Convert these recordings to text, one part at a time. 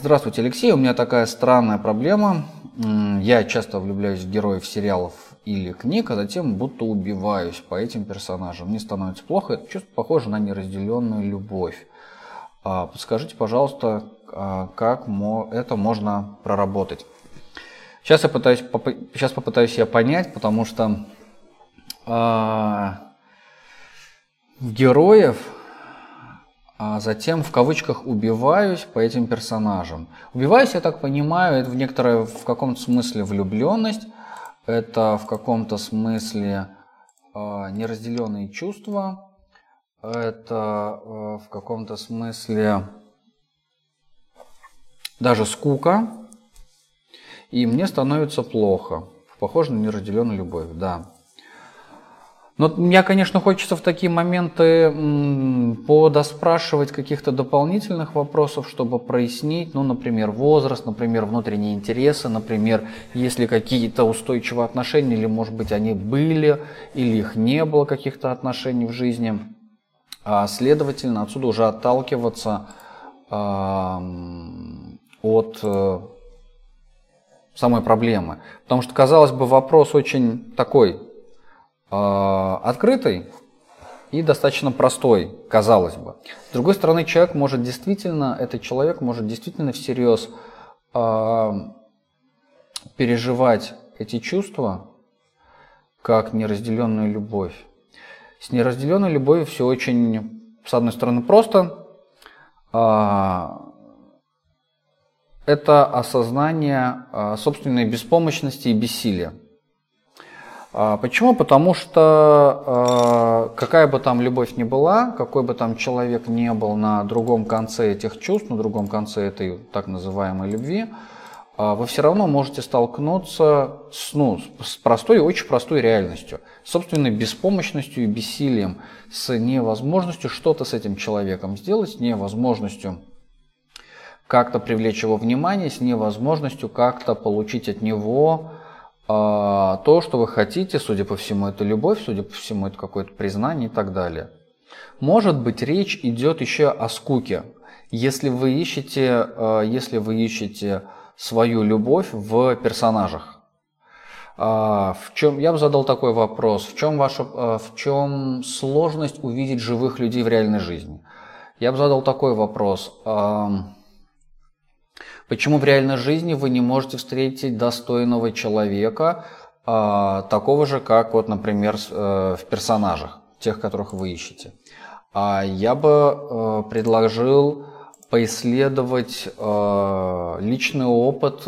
Здравствуйте, Алексей. У меня такая странная проблема. Я часто влюбляюсь в героев сериалов или книг, а затем будто убиваюсь по этим персонажам. Мне становится плохо. Это чувство похоже на неразделенную любовь. А, подскажите, пожалуйста, а, как это можно проработать? Сейчас я пытаюсь, сейчас попытаюсь я понять, потому что а, героев а затем в кавычках убиваюсь по этим персонажам. Убиваюсь, я так понимаю, это в некоторой, в каком-то смысле влюбленность, это в каком-то смысле э, неразделенные чувства, это э, в каком-то смысле даже скука, и мне становится плохо. Похоже на неразделенную любовь, да. Но мне, конечно, хочется в такие моменты подоспрашивать каких-то дополнительных вопросов, чтобы прояснить, ну, например, возраст, например, внутренние интересы, например, есть ли какие-то устойчивые отношения, или, может быть, они были, или их не было каких-то отношений в жизни. А, следовательно, отсюда уже отталкиваться а, от э, самой проблемы. Потому что, казалось бы, вопрос очень такой а, открытый и достаточно простой, казалось бы. С другой стороны, человек может действительно, этот человек может действительно всерьез э, переживать эти чувства как неразделенную любовь. С неразделенной любовью все очень, с одной стороны, просто. Э, это осознание э, собственной беспомощности и бессилия. А, почему? Потому что а, какая бы там любовь ни была, какой бы там человек не был на другом конце этих чувств, на другом конце этой так называемой любви, а, вы все равно можете столкнуться с, ну, с простой, очень простой реальностью, с собственной беспомощностью и бессилием, с невозможностью что-то с этим человеком сделать, с невозможностью как-то привлечь его внимание, с невозможностью как-то получить от него а, то, что вы хотите, судя по всему, это любовь, судя по всему, это какое-то признание и так далее. Может быть, речь идет еще о скуке. Если вы ищете, а, если вы ищете свою любовь в персонажах. А, в чем, я бы задал такой вопрос, в чем, ваша, в чем сложность увидеть живых людей в реальной жизни? Я бы задал такой вопрос. Почему в реальной жизни вы не можете встретить достойного человека, а, такого же, как, вот, например, э, в персонажах, тех, которых вы ищете? А я бы э, предложил поисследовать э, личный опыт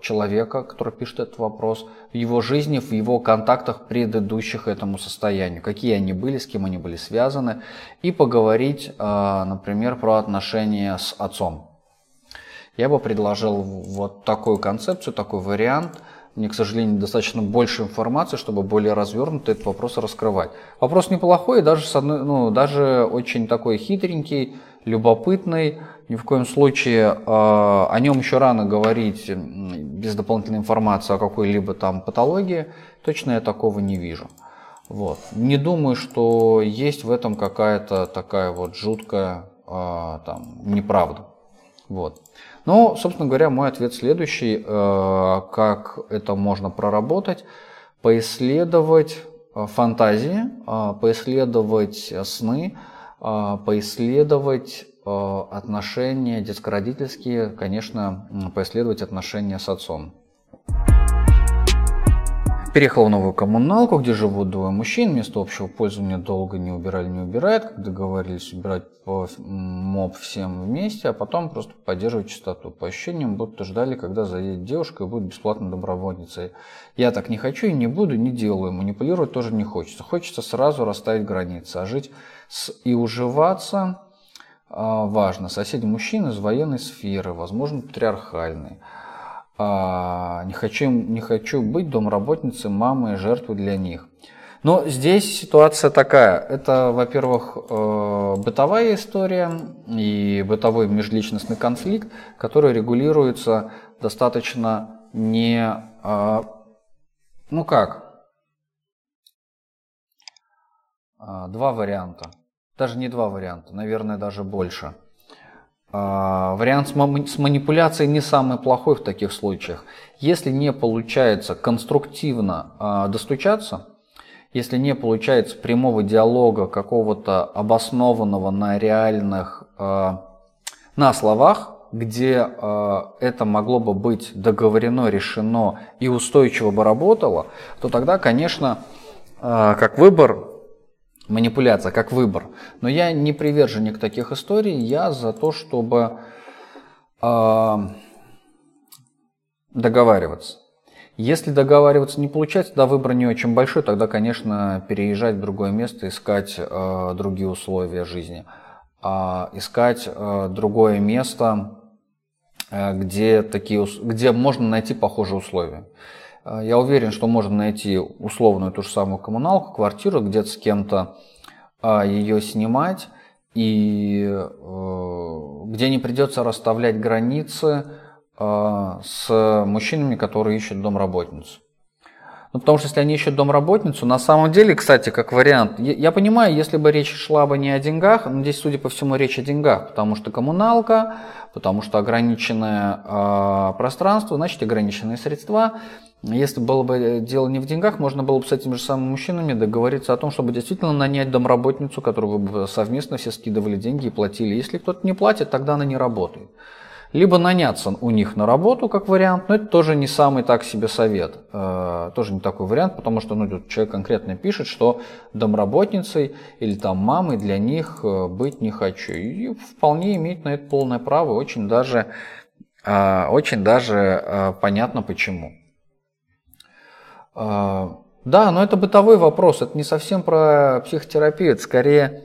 человека, который пишет этот вопрос, в его жизни, в его контактах предыдущих этому состоянию, какие они были, с кем они были связаны, и поговорить, например, про отношения с отцом я бы предложил вот такую концепцию, такой вариант. Мне, к сожалению, достаточно больше информации, чтобы более развернуто этот вопрос раскрывать. Вопрос неплохой, даже, ну, даже очень такой хитренький, любопытный. Ни в коем случае э, о нем еще рано говорить без дополнительной информации о какой-либо там патологии. Точно я такого не вижу. Вот. Не думаю, что есть в этом какая-то такая вот жуткая э, там, неправда. Вот. Но, собственно говоря, мой ответ следующий. Э, как это можно проработать? Поисследовать э, фантазии, э, поисследовать сны, поисследовать отношения детско-родительские, конечно, поисследовать отношения с отцом. Переехал в новую коммуналку, где живут двое мужчин. Место общего пользования долго не убирали, не убирают. Как договорились убирать по моб всем вместе, а потом просто поддерживать чистоту. По ощущениям, будто ждали, когда заедет девушка и будет бесплатно добровольницей. Я так не хочу и не буду, не делаю. Манипулировать тоже не хочется. Хочется сразу расставить границы. А жить с... и уживаться а, важно. Соседи мужчин из военной сферы, возможно, патриархальной. А, не хочу, не хочу быть домработницей, мамой, жертвой для них. Но здесь ситуация такая. Это, во-первых, э, бытовая история и бытовой межличностный конфликт, который регулируется достаточно не... А, ну как? А, два варианта. Даже не два варианта, наверное, даже больше. А, вариант с манипуляцией не самый плохой в таких случаях. Если не получается конструктивно а, достучаться, если не получается прямого диалога какого-то обоснованного на реальных, а, на словах, где это могло бы быть договорено, решено и устойчиво бы работало, то тогда, конечно, как выбор манипуляция как выбор. Но я не приверженник таких историй, я за то, чтобы э, договариваться. Если договариваться не получается, да, выбор не очень большой, тогда, конечно, переезжать в другое место, искать э, другие условия жизни, э, искать э, другое место, э, где, такие, где можно найти похожие условия. А, я уверен, что можно найти условную ту же самую коммуналку, квартиру, где-то с кем-то а, ее снимать, и э, где не придется расставлять границы а, с мужчинами, которые ищут домработницу. Ну, потому что если они ищут домработницу, на самом деле, кстати, как вариант, я, я понимаю, если бы речь шла бы не о деньгах, но здесь, судя по всему, речь о деньгах, потому что коммуналка, потому что ограниченное э, пространство, значит ограниченные средства. Если было бы дело не в деньгах, можно было бы с этими же самыми мужчинами договориться о том, чтобы действительно нанять домработницу, которую вы совместно все скидывали деньги и платили. Если кто-то не платит, тогда она не работает либо наняться у них на работу как вариант, но это тоже не самый так себе совет, э, тоже не такой вариант, потому что ну, человек конкретно пишет, что домработницей или там мамой для них э, быть не хочу. И вполне имеет на это полное право, очень даже, э, очень даже понятно почему. Да, но это бытовой вопрос, это не совсем про психотерапию, это скорее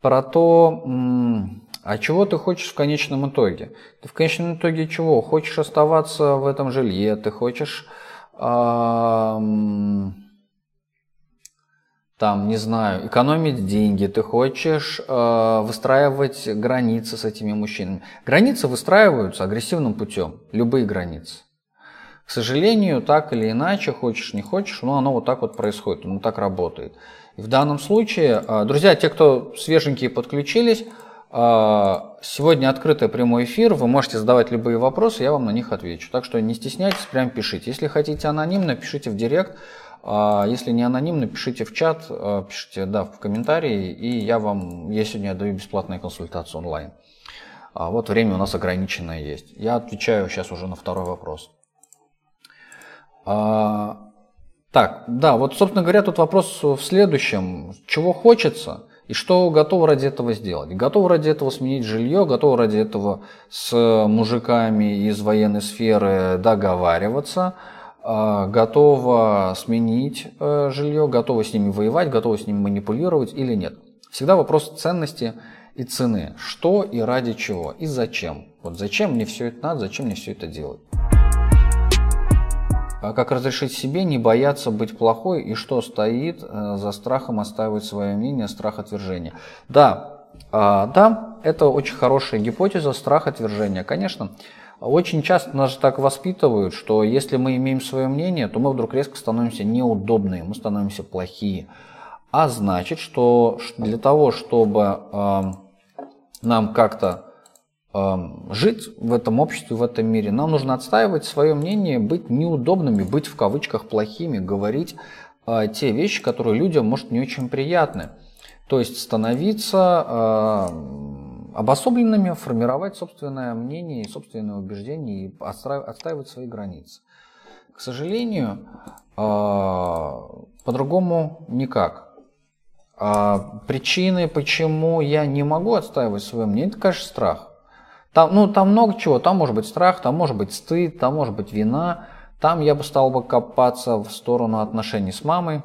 про то, а чего ты хочешь в конечном итоге? Ты в конечном итоге чего? Хочешь оставаться в этом жилье, ты хочешь эм, там, не знаю, экономить деньги, ты хочешь э, выстраивать границы с этими мужчинами. Границы выстраиваются агрессивным путем, любые границы. К сожалению, так или иначе, хочешь не хочешь, но оно вот так вот происходит, оно так работает. В данном случае, э, друзья, те, кто свеженькие подключились, а, сегодня открытый прямой эфир, вы можете задавать любые вопросы, я вам на них отвечу. Так что не стесняйтесь, прям пишите. Если хотите анонимно, пишите в директ. А, если не анонимно, пишите в чат, а, пишите да, в комментарии, и я вам, я сегодня даю бесплатную консультацию онлайн. Вот время у нас ограниченное есть. Я отвечаю сейчас уже на второй вопрос. Так, да, вот, собственно говоря, тут вопрос в следующем. Чего хочется? И что готов ради этого сделать? Готов ради этого сменить жилье, готов ради этого с мужиками из военной сферы договариваться, а, готова сменить э, жилье, готова с ними воевать, готова с ними манипулировать или нет. Всегда вопрос ценности и цены. Что и ради чего, и зачем. Вот зачем мне все это надо, зачем мне все это делать. А как разрешить себе не бояться быть плохой и что стоит э, за страхом оставить свое мнение, страх отвержения? Да, а, да, это очень хорошая гипотеза, страх отвержения. Конечно, очень часто нас так воспитывают, что если мы имеем свое мнение, то мы вдруг резко становимся неудобные, мы становимся плохие. А значит, что для того, чтобы э, нам как-то жить в этом обществе, в этом мире. Нам нужно отстаивать свое мнение, быть неудобными, быть в кавычках плохими, говорить э, те вещи, которые людям, может, не очень приятны. То есть становиться э, обособленными, формировать собственное мнение и собственное убеждение и отстаивать свои границы. К сожалению, э, по-другому никак. А причины, почему я не могу отстаивать свое мнение, это, конечно, страх. Там, ну, там много чего. Там может быть страх, там может быть стыд, там может быть вина. Там я бы стал бы копаться в сторону отношений с мамой.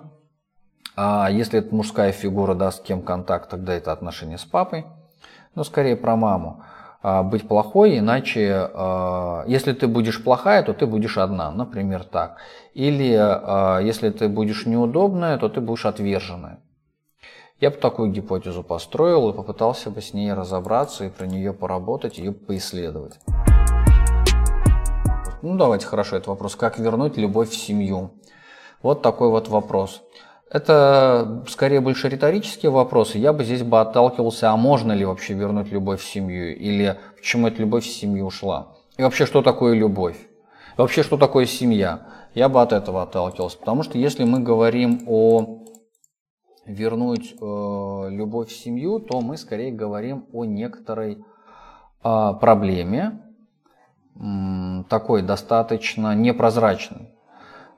А если это мужская фигура, да, с кем контакт, тогда это отношения с папой. Но скорее про маму. А, быть плохой, иначе, а, если ты будешь плохая, то ты будешь одна, например, так. Или а, если ты будешь неудобная, то ты будешь отверженная. Я бы такую гипотезу построил и попытался бы с ней разобраться и про нее поработать, ее поисследовать. Ну давайте хорошо, это вопрос, как вернуть любовь в семью. Вот такой вот вопрос. Это скорее больше риторические вопросы. Я бы здесь бы отталкивался, а можно ли вообще вернуть любовь в семью? Или почему эта любовь в семью ушла? И вообще, что такое любовь? И вообще, что такое семья? Я бы от этого отталкивался. Потому что если мы говорим о вернуть э, любовь в семью, то мы скорее говорим о некоторой э, проблеме, э, такой достаточно непрозрачной.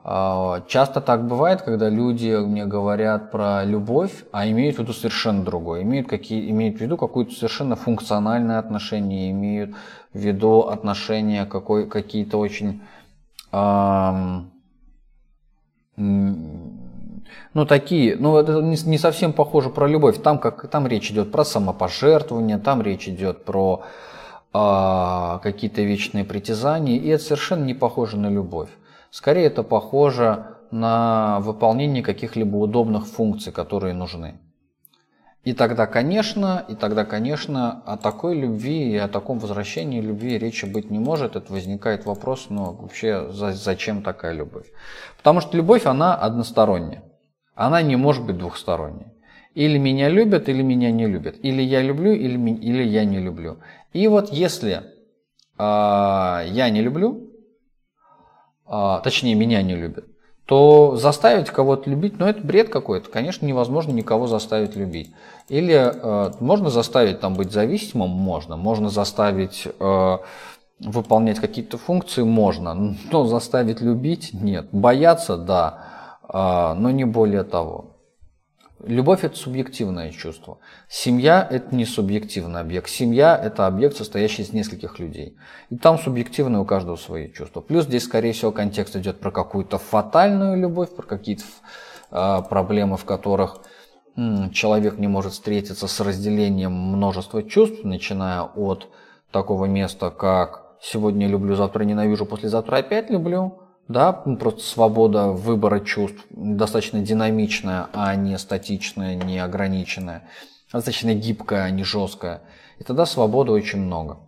А, часто так бывает, когда люди мне говорят про любовь, а имеют в виду совершенно другое. Имеют, какие, имеют в виду какое-то совершенно функциональное отношение, имеют в виду отношения какой, какие-то очень... Эм, ну, такие, ну, это не, не совсем похоже про любовь. Там, как, там речь идет про самопожертвование, там речь идет про э, какие-то вечные притязания, и это совершенно не похоже на любовь. Скорее это похоже на выполнение каких-либо удобных функций, которые нужны. И тогда, конечно, и тогда, конечно, о такой любви и о таком возвращении любви речи быть не может. Это возникает вопрос, ну вообще зачем такая любовь? Потому что любовь, она односторонняя. Она не может быть двухсторонней. Или меня любят, или меня не любят. Или я люблю, или, или я не люблю. И вот если э, я не люблю, а, точнее меня не любят, то заставить кого-то любить, ну это бред какой-то. Конечно, невозможно никого заставить любить. Или э, можно заставить там быть зависимым, можно. Можно заставить э, выполнять какие-то функции, можно. Но заставить любить, нет. Бояться, да, э, но не более того. Любовь – это субъективное чувство. Семья – это не субъективный объект. Семья – это объект, состоящий из нескольких людей. И там субъективное у каждого свои чувства. Плюс здесь, скорее всего, контекст идет про какую-то фатальную любовь, про какие-то э, проблемы, в которых человек не может встретиться с разделением множества чувств, начиная от такого места, как «сегодня люблю, завтра ненавижу, послезавтра опять люблю», да, просто свобода выбора чувств достаточно динамичная, а не статичная, не ограниченная, достаточно гибкая, а не жесткая. И тогда свободы очень много.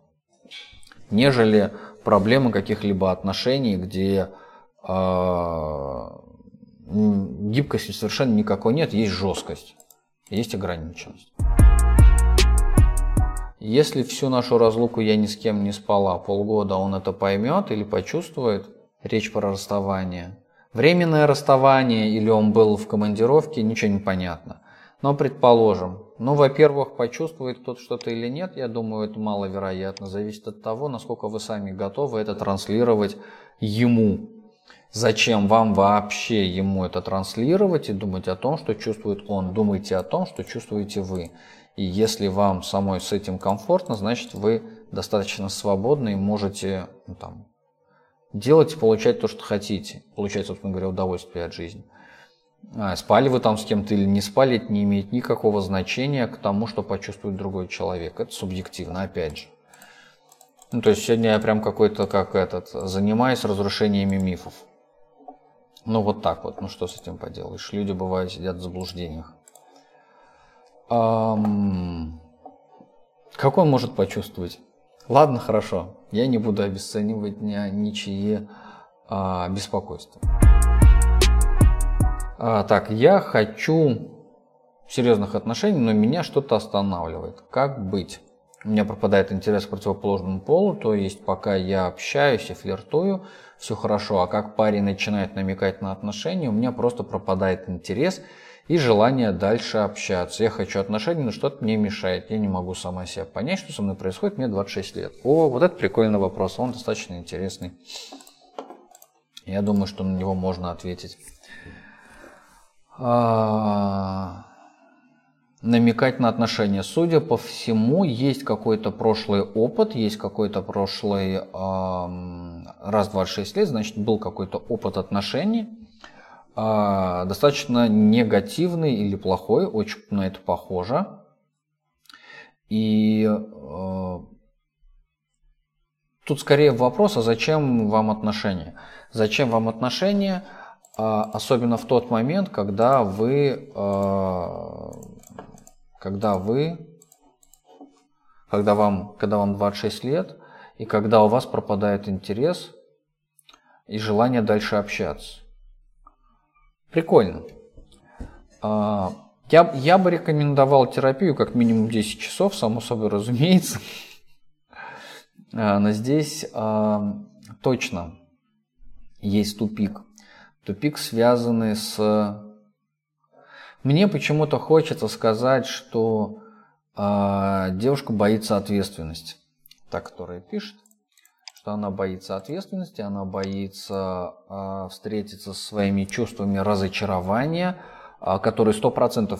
Нежели проблемы каких-либо отношений, где э, гибкости совершенно никакой нет, есть жесткость, есть ограниченность. Если всю нашу разлуку я ни с кем не спала полгода, он это поймет или почувствует – речь про расставание. Временное расставание или он был в командировке, ничего не понятно. Но предположим, ну, во-первых, почувствует кто-то что-то или нет, я думаю, это маловероятно. Зависит от того, насколько вы сами готовы это транслировать ему. Зачем вам вообще ему это транслировать и думать о том, что чувствует он? Думайте о том, что чувствуете вы. И если вам самой с этим комфортно, значит вы достаточно свободны и можете ну, там, делать и получать то, что хотите. Получать, собственно говоря, удовольствие от жизни. А, спали вы там с кем-то или не спали, это не имеет никакого значения к тому, что почувствует другой человек. Это субъективно, опять же. Ну, то есть сегодня я прям какой-то, как этот, занимаюсь разрушениями мифов. Ну, вот так вот. Ну, что с этим поделаешь? Люди, бывают, сидят в заблуждениях. Эм... Как он может почувствовать? Ладно, хорошо. Я не буду обесценивать ничьи а, беспокойства. А, так, я хочу серьезных отношений, но меня что-то останавливает. Как быть? У меня пропадает интерес к противоположному полу, то есть пока я общаюсь и флиртую, все хорошо, а как парень начинает намекать на отношения, у меня просто пропадает интерес – и желание дальше общаться. Я хочу отношений, но что-то мне мешает. Я не могу сама себя понять, что со мной происходит. Мне 26 лет. О, вот это прикольный вопрос. Он достаточно интересный. Я думаю, что на него можно ответить. А... Намекать на отношения. Судя по всему, есть какой-то прошлый опыт, есть какой-то прошлый... Раз 26 лет, значит, был какой-то опыт отношений а, достаточно негативный или плохой, очень на это похоже. И э, тут скорее вопрос, а зачем вам отношения? Зачем вам отношения, э, особенно в тот момент, когда вы, э, когда вы, когда вам, когда вам 26 лет, и когда у вас пропадает интерес и желание дальше общаться. Прикольно. А, я, я бы рекомендовал терапию как минимум 10 часов, само собой разумеется. А, но здесь а, точно есть тупик. Тупик, связанный с... Мне почему-то хочется сказать, что девушка боится ответственности. Та, которая пишет, что она боится ответственности, она боится встретиться со своими чувствами разочарования – а, которые 100%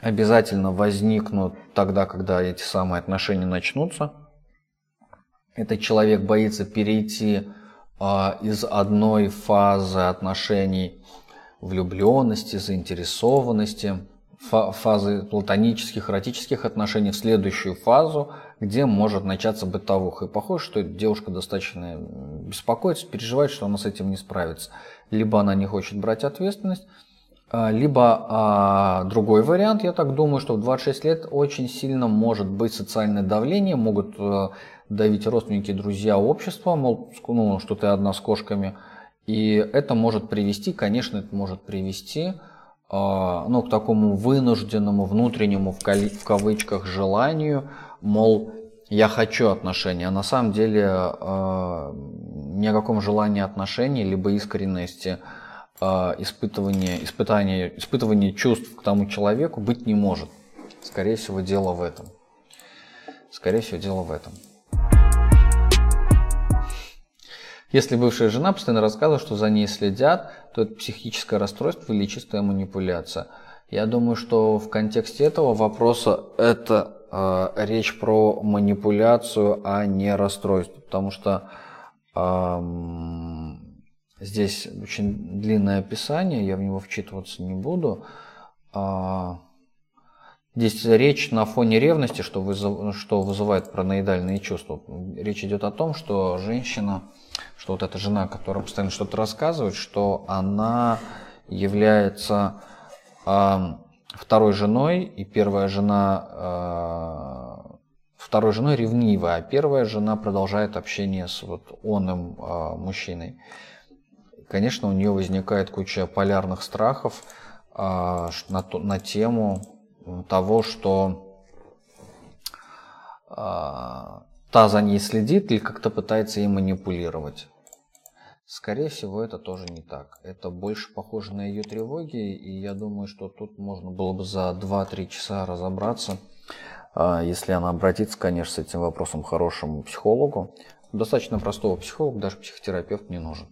обязательно возникнут тогда, когда эти самые отношения начнутся. Этот человек боится перейти а, из одной фазы отношений влюбленности, заинтересованности, фазы платонических, эротических отношений в следующую фазу, где может начаться бытовуха. И похоже, что девушка достаточно беспокоится, переживает, что она с этим не справится. Либо она не хочет брать ответственность, а, либо а, другой вариант, я так думаю, что в 26 лет очень сильно может быть социальное давление, могут а, давить родственники, друзья, общество, мол, ну, что ты одна с кошками. И это может привести, конечно, это может привести ну, к такому вынужденному, внутреннему, в, в кавычках, желанию, мол, я хочу отношений, а на самом деле э, ни о каком желании отношений, либо искренности – а, испытывание, испытание, испытывание чувств к тому человеку быть не может. Скорее всего, дело в этом. Скорее всего, дело в этом. Если бывшая жена постоянно рассказывает, что за ней следят, то это психическое расстройство или чистая манипуляция. Я думаю, что в контексте этого вопроса это э, речь про манипуляцию, а не расстройство. Потому что э, Здесь очень длинное описание, я в него вчитываться не буду. А, здесь речь на фоне ревности, что, вызыв, что вызывает параноидальные чувства. Речь идет о том, что женщина, что вот эта жена, которая постоянно что-то рассказывает, что она является а, второй женой, и первая жена а, второй женой ревнивая, а первая жена продолжает общение с вот оным а, мужчиной конечно, у нее возникает куча полярных страхов а, на, на тему того, что а, та за ней следит или как-то пытается ей манипулировать. Скорее всего, это тоже не так. Это больше похоже на ее тревоги, и я думаю, что тут можно было бы за 2-3 часа разобраться, а, если она обратится, конечно, с этим вопросом к хорошему психологу. Достаточно простого психолога, даже психотерапевт не нужен.